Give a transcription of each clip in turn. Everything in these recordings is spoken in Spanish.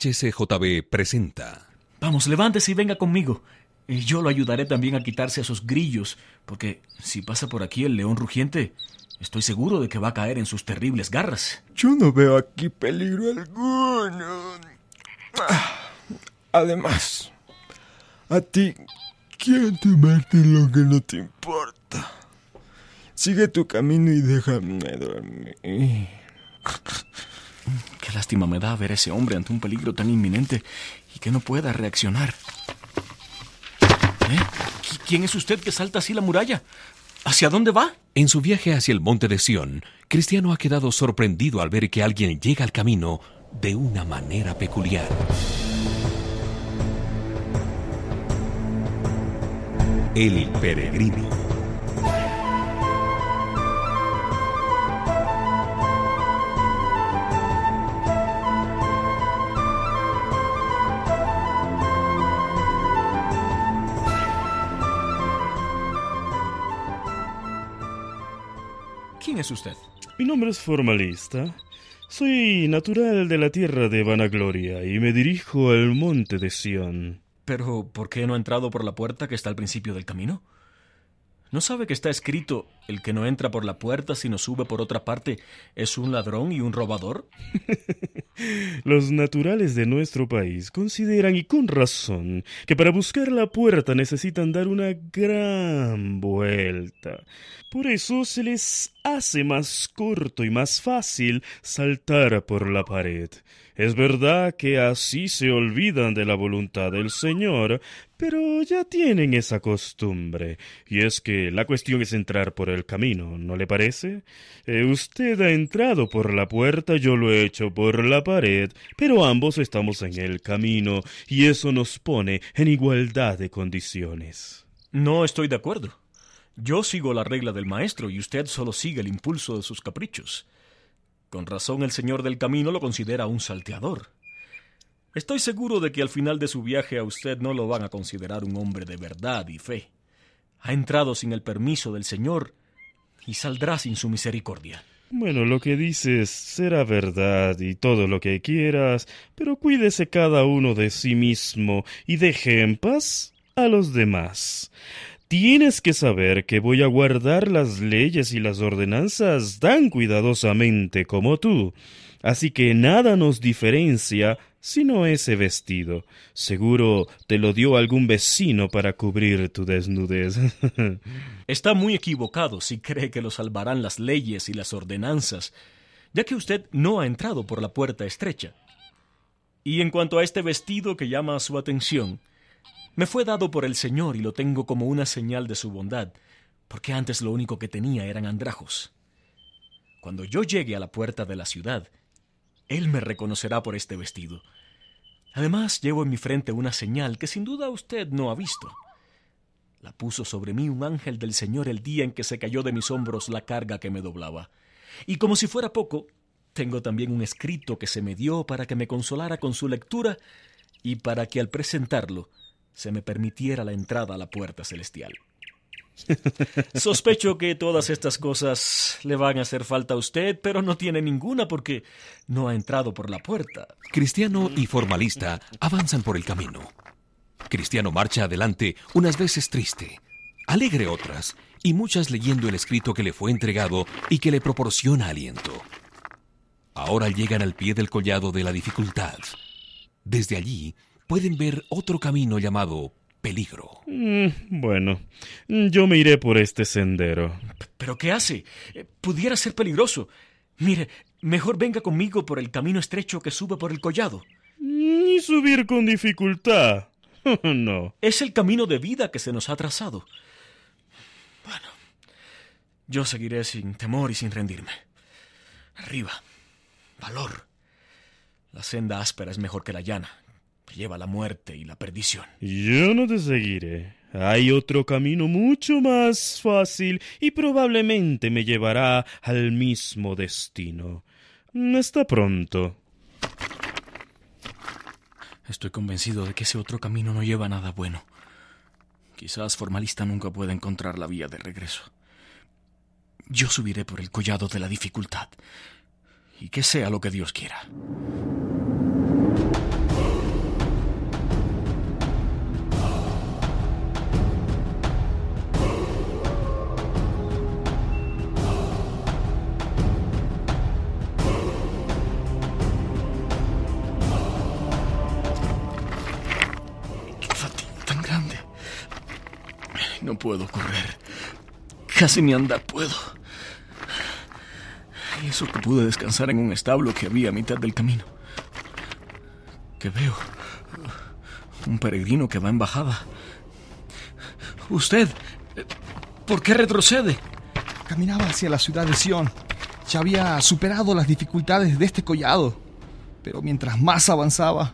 HCJB presenta. Vamos, levántese y venga conmigo. Y yo lo ayudaré también a quitarse a esos grillos, porque si pasa por aquí el león rugiente, estoy seguro de que va a caer en sus terribles garras. Yo no veo aquí peligro alguno. Ah, Además, a ti quiero tomarte lo que no te importa. Sigue tu camino y déjame dormir. Qué lástima me da ver a ese hombre ante un peligro tan inminente y que no pueda reaccionar. ¿Eh? ¿Qui- ¿Quién es usted que salta así la muralla? ¿Hacia dónde va? En su viaje hacia el monte de Sión, Cristiano ha quedado sorprendido al ver que alguien llega al camino de una manera peculiar. El peregrino. Es usted? Mi nombre es Formalista. Soy natural de la tierra de Vanagloria y me dirijo al monte de Sión. Pero, ¿por qué no ha entrado por la puerta que está al principio del camino? ¿No sabe que está escrito, el que no entra por la puerta sino sube por otra parte es un ladrón y un robador? Los naturales de nuestro país consideran, y con razón, que para buscar la puerta necesitan dar una gran vuelta. Por eso se les hace más corto y más fácil saltar por la pared. Es verdad que así se olvidan de la voluntad del Señor, pero ya tienen esa costumbre. Y es que la cuestión es entrar por el camino, ¿no le parece? Eh, usted ha entrado por la puerta, yo lo he hecho por la pared, pero ambos estamos en el camino, y eso nos pone en igualdad de condiciones. No estoy de acuerdo. Yo sigo la regla del maestro y usted solo sigue el impulso de sus caprichos. Con razón el señor del camino lo considera un salteador. Estoy seguro de que al final de su viaje a usted no lo van a considerar un hombre de verdad y fe. Ha entrado sin el permiso del señor y saldrá sin su misericordia. Bueno, lo que dices será verdad y todo lo que quieras, pero cuídese cada uno de sí mismo y deje en paz a los demás. Tienes que saber que voy a guardar las leyes y las ordenanzas tan cuidadosamente como tú. Así que nada nos diferencia sino ese vestido. Seguro te lo dio algún vecino para cubrir tu desnudez. Está muy equivocado si cree que lo salvarán las leyes y las ordenanzas, ya que usted no ha entrado por la puerta estrecha. Y en cuanto a este vestido que llama su atención, me fue dado por el Señor y lo tengo como una señal de su bondad, porque antes lo único que tenía eran andrajos. Cuando yo llegue a la puerta de la ciudad, Él me reconocerá por este vestido. Además, llevo en mi frente una señal que sin duda usted no ha visto. La puso sobre mí un ángel del Señor el día en que se cayó de mis hombros la carga que me doblaba. Y como si fuera poco, tengo también un escrito que se me dio para que me consolara con su lectura y para que al presentarlo se me permitiera la entrada a la puerta celestial. Sospecho que todas estas cosas le van a hacer falta a usted, pero no tiene ninguna porque no ha entrado por la puerta. Cristiano y formalista avanzan por el camino. Cristiano marcha adelante unas veces triste, alegre otras, y muchas leyendo el escrito que le fue entregado y que le proporciona aliento. Ahora llegan al pie del collado de la dificultad. Desde allí pueden ver otro camino llamado peligro. Mm, bueno, yo me iré por este sendero. ¿Pero qué hace? Eh, Pudiera ser peligroso. Mire, mejor venga conmigo por el camino estrecho que sube por el collado. Ni subir con dificultad. no. Es el camino de vida que se nos ha trazado. Bueno, yo seguiré sin temor y sin rendirme. Arriba, valor. La senda áspera es mejor que la llana, que lleva a la muerte y la perdición. Yo no te seguiré. Hay otro camino mucho más fácil y probablemente me llevará al mismo destino. Hasta pronto. Estoy convencido de que ese otro camino no lleva a nada bueno. Quizás formalista nunca pueda encontrar la vía de regreso. Yo subiré por el collado de la dificultad. Y que sea lo que Dios quiera. No puedo correr. Casi ni andar puedo. Y eso que pude descansar en un establo que había a mitad del camino. ¿Qué veo? Un peregrino que va en bajada. Usted, ¿por qué retrocede? Caminaba hacia la ciudad de Sion. Ya había superado las dificultades de este collado. Pero mientras más avanzaba,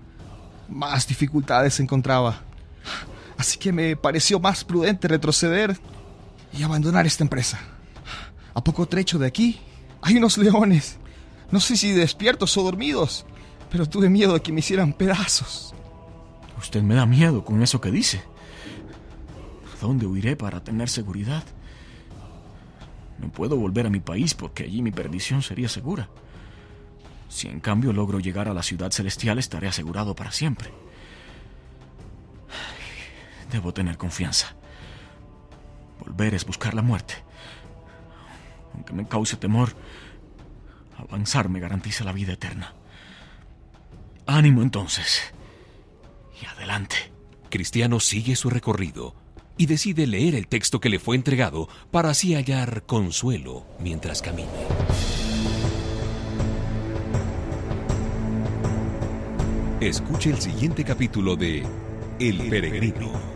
más dificultades encontraba. Así que me pareció más prudente retroceder y abandonar esta empresa. A poco trecho de aquí hay unos leones. No sé si despiertos o dormidos, pero tuve miedo de que me hicieran pedazos. Usted me da miedo con eso que dice. ¿Dónde huiré para tener seguridad? No puedo volver a mi país porque allí mi perdición sería segura. Si en cambio logro llegar a la ciudad celestial estaré asegurado para siempre. Debo tener confianza. Volver es buscar la muerte. Aunque me cause temor, avanzar me garantiza la vida eterna. Ánimo entonces. Y adelante. Cristiano sigue su recorrido y decide leer el texto que le fue entregado para así hallar consuelo mientras camine. Escuche el siguiente capítulo de El Peregrino.